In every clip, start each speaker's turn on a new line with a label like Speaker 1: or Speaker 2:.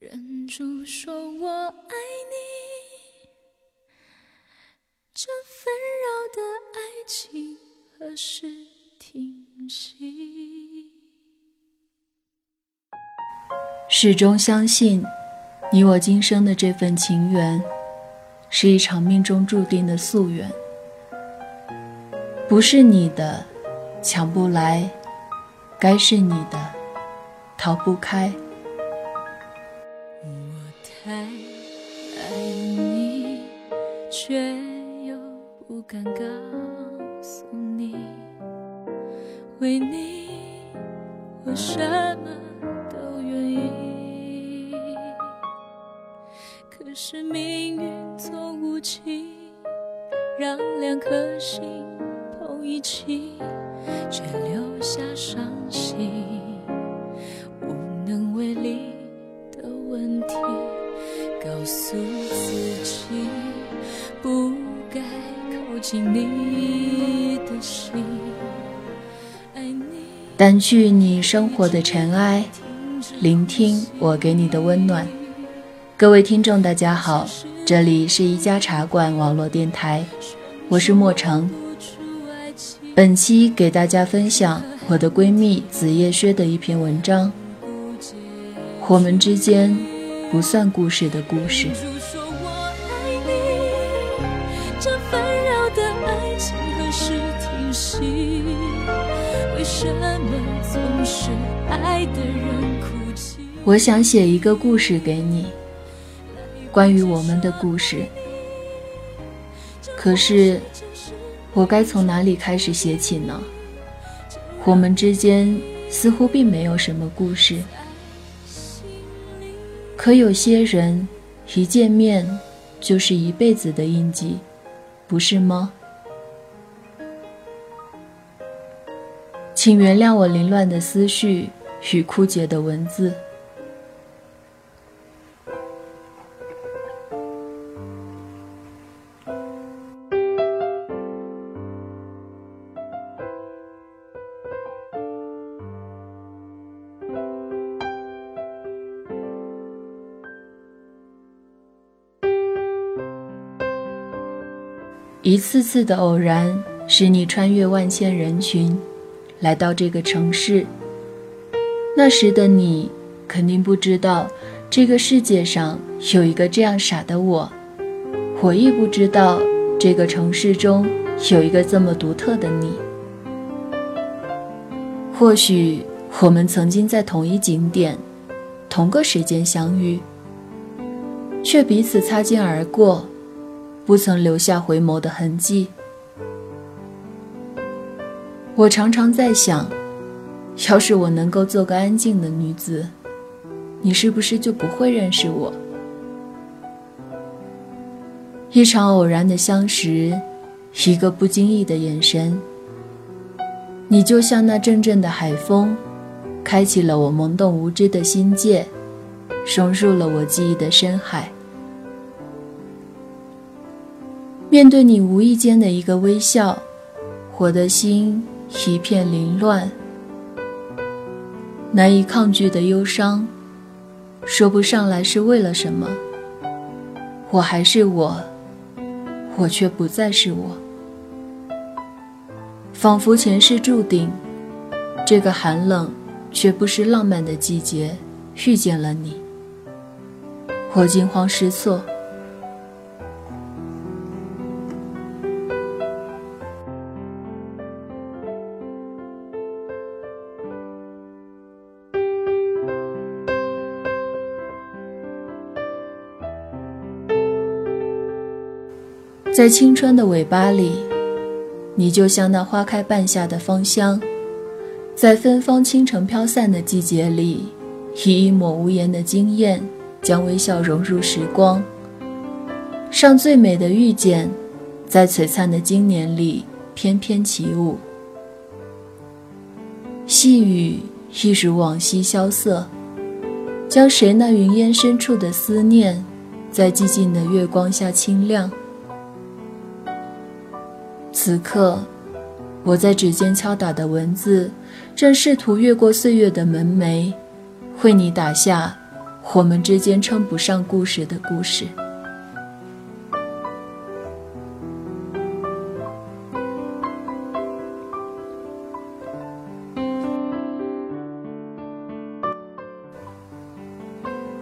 Speaker 1: 忍住说我爱你，这纷扰的爱情何时停息？
Speaker 2: 始终相信，你我今生的这份情缘，是一场命中注定的夙愿。不是你的，抢不来；该是你的，逃不开。
Speaker 1: 却又不敢告诉你，为你我什么都愿意。可是命运总无情，让两颗心碰一起，却留下伤心你的心，
Speaker 2: 掸去你生活的尘埃，聆听我给你的温暖。各位听众，大家好，这里是一家茶馆网络电台，我是莫成。本期给大家分享我的闺蜜紫叶轩的一篇文章。我们之间不算故事的故事。我想写一个故事给你，关于我们的故事。可是，我该从哪里开始写起呢？我们之间似乎并没有什么故事。可有些人，一见面就是一辈子的印记，不是吗？请原谅我凌乱的思绪与枯竭的文字。一次次的偶然，使你穿越万千人群。来到这个城市，那时的你肯定不知道，这个世界上有一个这样傻的我。我亦不知道，这个城市中有一个这么独特的你。或许我们曾经在同一景点、同个时间相遇，却彼此擦肩而过，不曾留下回眸的痕迹。我常常在想，要是我能够做个安静的女子，你是不是就不会认识我？一场偶然的相识，一个不经意的眼神，你就像那阵阵的海风，开启了我懵懂无知的心界，融入了我记忆的深海。面对你无意间的一个微笑，我的心。一片凌乱，难以抗拒的忧伤，说不上来是为了什么。我还是我，我却不再是我。仿佛前世注定，这个寒冷却不失浪漫的季节，遇见了你，我惊慌失措。在青春的尾巴里，你就像那花开半夏的芳香，在芬芳倾城飘散的季节里，以一抹无言的惊艳，将微笑融入时光，上最美的遇见，在璀璨的今年里翩翩起舞。细雨一如往昔萧瑟，将谁那云烟深处的思念，在寂静的月光下清亮。此刻，我在指尖敲打的文字，正试图越过岁月的门楣，为你打下我们之间称不上故事的故事。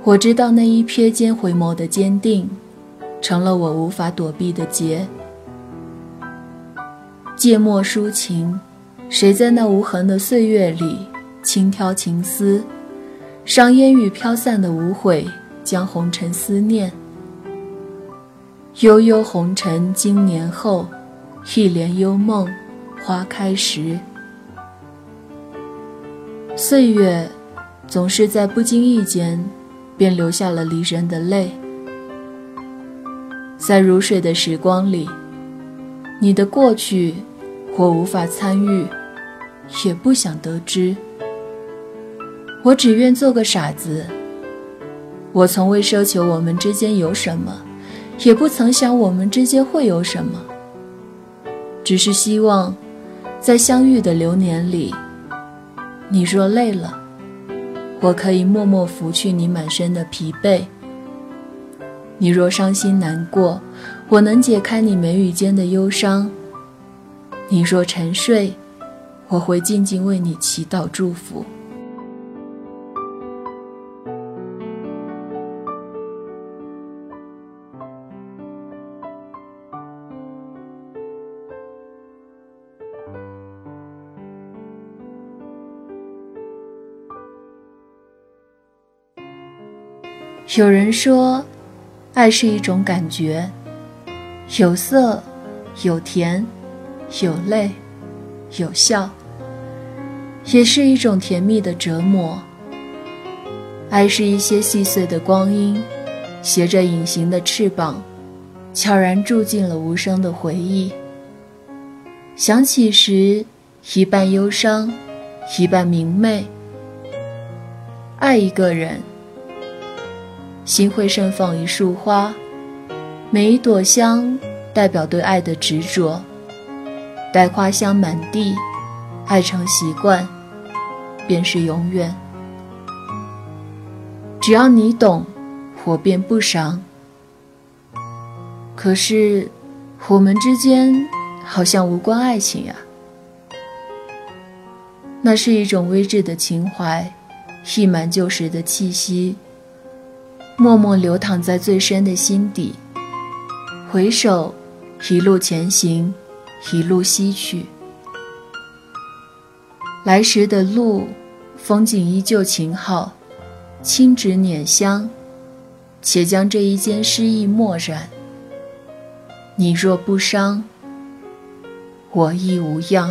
Speaker 2: 我知道那一瞥间回眸的坚定，成了我无法躲避的劫。借墨抒情，谁在那无痕的岁月里轻挑情丝，上烟雨飘散的无悔，将红尘思念。悠悠红尘经年后，一帘幽梦花开时。岁月，总是在不经意间。便流下了离人的泪，在如水的时光里，你的过去，我无法参与，也不想得知。我只愿做个傻子。我从未奢求我们之间有什么，也不曾想我们之间会有什么。只是希望，在相遇的流年里，你若累了。我可以默默拂去你满身的疲惫。你若伤心难过，我能解开你眉宇间的忧伤。你若沉睡，我会静静为你祈祷祝福。有人说，爱是一种感觉，有色，有甜，有泪，有笑，也是一种甜蜜的折磨。爱是一些细碎的光阴，携着隐形的翅膀，悄然住进了无声的回忆。想起时，一半忧伤，一半明媚。爱一个人。心会盛放一束花，每一朵香代表对爱的执着。待花香满地，爱成习惯，便是永远。只要你懂，我便不伤。可是，我们之间好像无关爱情呀。那是一种微挚的情怀，溢满旧时的气息。默默流淌在最深的心底。回首，一路前行，一路西去。来时的路，风景依旧晴好，轻纸捻香，且将这一间诗意墨染。你若不伤，我亦无恙。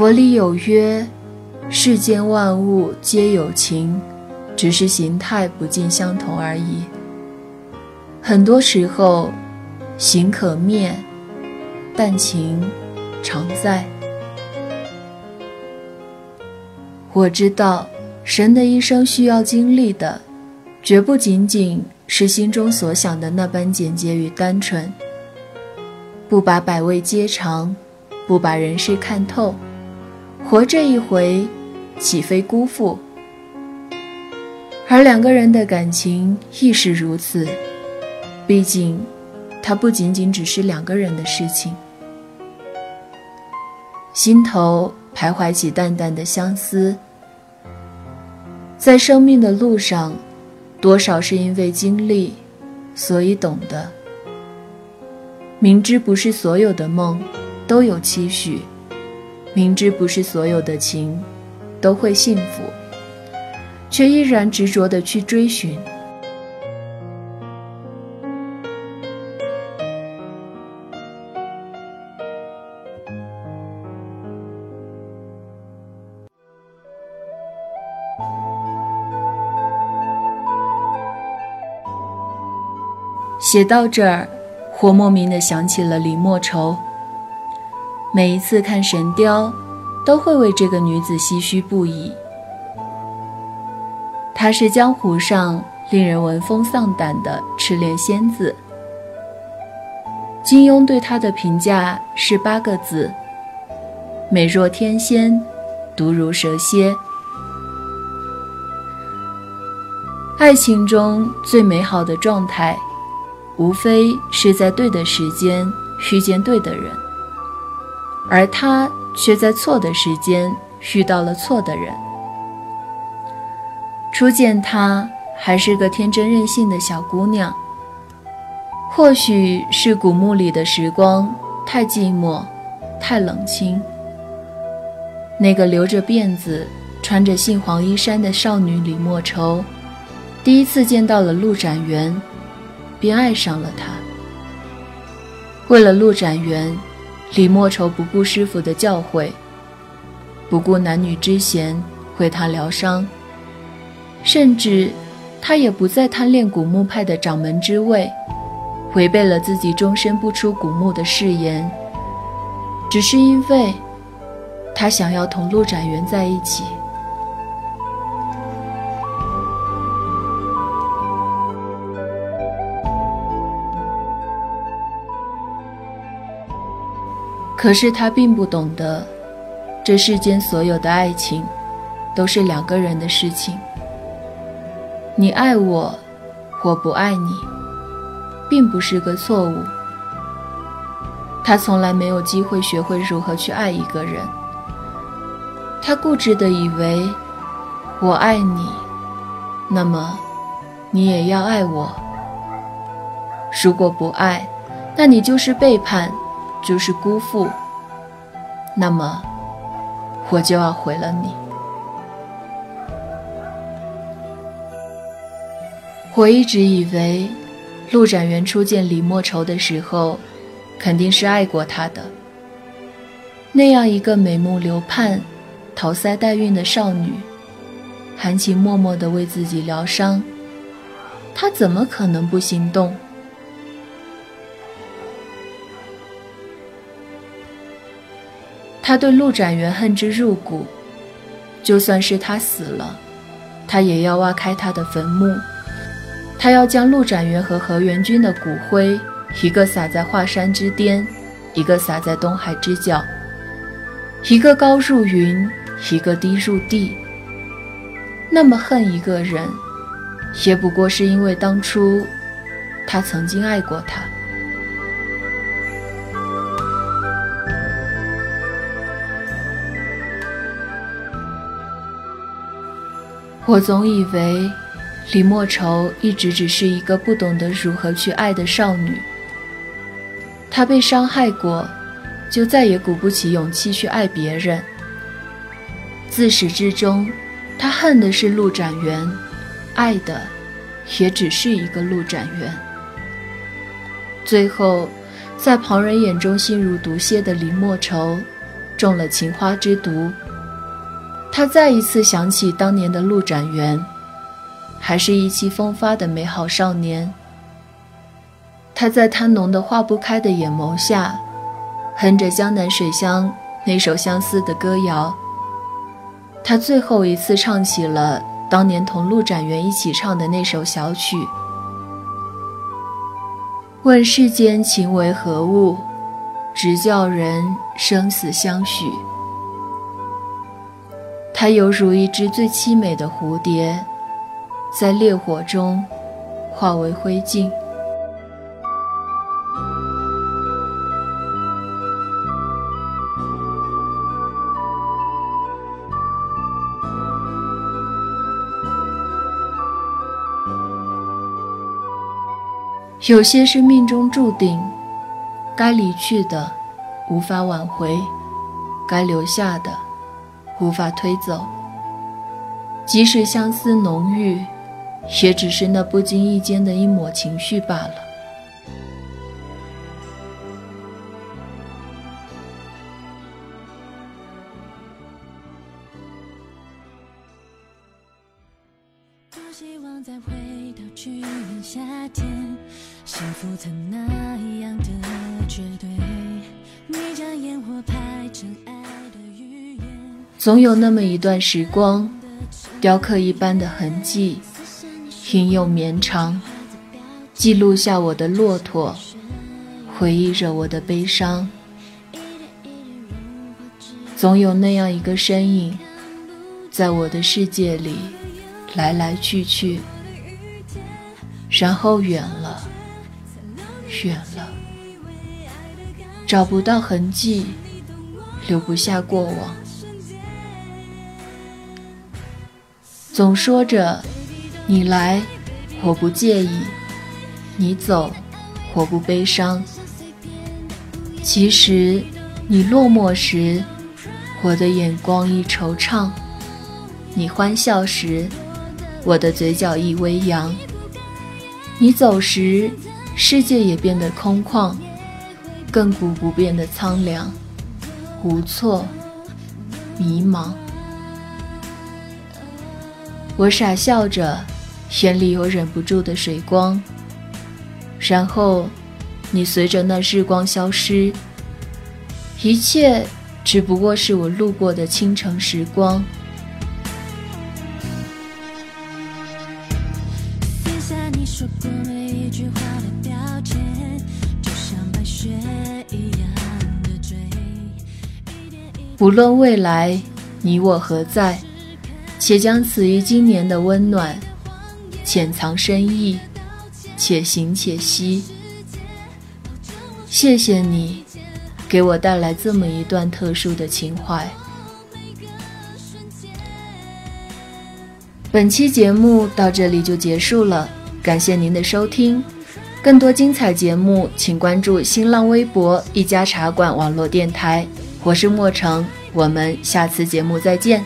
Speaker 2: 佛里有曰：世间万物皆有情，只是形态不尽相同而已。很多时候，形可灭，但情常在。我知道，神的一生需要经历的，绝不仅仅是心中所想的那般简洁与单纯。不把百味皆尝，不把人世看透。活这一回，岂非辜负？而两个人的感情亦是如此。毕竟，它不仅仅只是两个人的事情。心头徘徊起淡淡的相思。在生命的路上，多少是因为经历，所以懂得。明知不是所有的梦都有期许。明知不是所有的情都会幸福，却依然执着的去追寻。写到这儿，我莫名的想起了李莫愁。每一次看《神雕》，都会为这个女子唏嘘不已。她是江湖上令人闻风丧胆的赤练仙子，金庸对她的评价是八个字：美若天仙，毒如蛇蝎。爱情中最美好的状态，无非是在对的时间遇见对的人，而他却在错的时间遇到了错的人。初见她还是个天真任性的小姑娘，或许是古墓里的时光太寂寞，太冷清。那个留着辫子、穿着杏黄衣衫的少女李莫愁。第一次见到了陆展元，便爱上了他。为了陆展元，李莫愁不顾师傅的教诲，不顾男女之嫌，为他疗伤。甚至，他也不再贪恋古墓派的掌门之位，违背了自己终身不出古墓的誓言，只是因为，他想要同陆展元在一起。可是他并不懂得，这世间所有的爱情，都是两个人的事情。你爱我，我不爱你，并不是个错误。他从来没有机会学会如何去爱一个人。他固执地以为，我爱你，那么，你也要爱我。如果不爱，那你就是背叛。就是辜负，那么我就要毁了你。我一直以为，陆展元初见李莫愁的时候，肯定是爱过她的。那样一个美目流盼、桃腮带韵的少女，含情脉脉地为自己疗伤，他怎么可能不心动？他对陆展元恨之入骨，就算是他死了，他也要挖开他的坟墓。他要将陆展元和何元君的骨灰，一个撒在华山之巅，一个撒在东海之角，一个高入云，一个低入地。那么恨一个人，也不过是因为当初他曾经爱过他。我总以为，李莫愁一直只是一个不懂得如何去爱的少女。她被伤害过，就再也鼓不起勇气去爱别人。自始至终，她恨的是陆展元，爱的也只是一个陆展元。最后，在旁人眼中心如毒蝎的李莫愁，中了情花之毒。他再一次想起当年的陆展元，还是意气风发的美好少年。他在他浓得化不开的眼眸下，哼着江南水乡那首相思的歌谣。他最后一次唱起了当年同陆展元一起唱的那首小曲。问世间情为何物，直叫人生死相许。它犹如一只最凄美的蝴蝶，在烈火中化为灰烬。有些是命中注定，该离去的无法挽回，该留下的。无法推走，即使相思浓郁，也只是那不经意间的一抹情绪罢了。总有那么一段时光，雕刻一般的痕迹，英勇绵长，记录下我的骆驼，回忆着我的悲伤。总有那样一个身影，在我的世界里来来去去，然后远了，远了，找不到痕迹，留不下过往。总说着，你来，我不介意；你走，我不悲伤。其实，你落寞时。我的眼光亦惆怅，你欢笑时，我的嘴角亦微扬。你走时，世界也变得空旷，亘古不变的苍凉、无措、迷茫。我傻笑着，眼里有忍不住的水光。然后，你随着那日光消失，一切。只不过是我路过的清晨时光。无论未来你我何在，且将此于今年的温暖潜藏深意，且行且惜。谢谢你。给我带来这么一段特殊的情怀。本期节目到这里就结束了，感谢您的收听。更多精彩节目，请关注新浪微博“一家茶馆网络电台”。我是莫成，我们下次节目再见。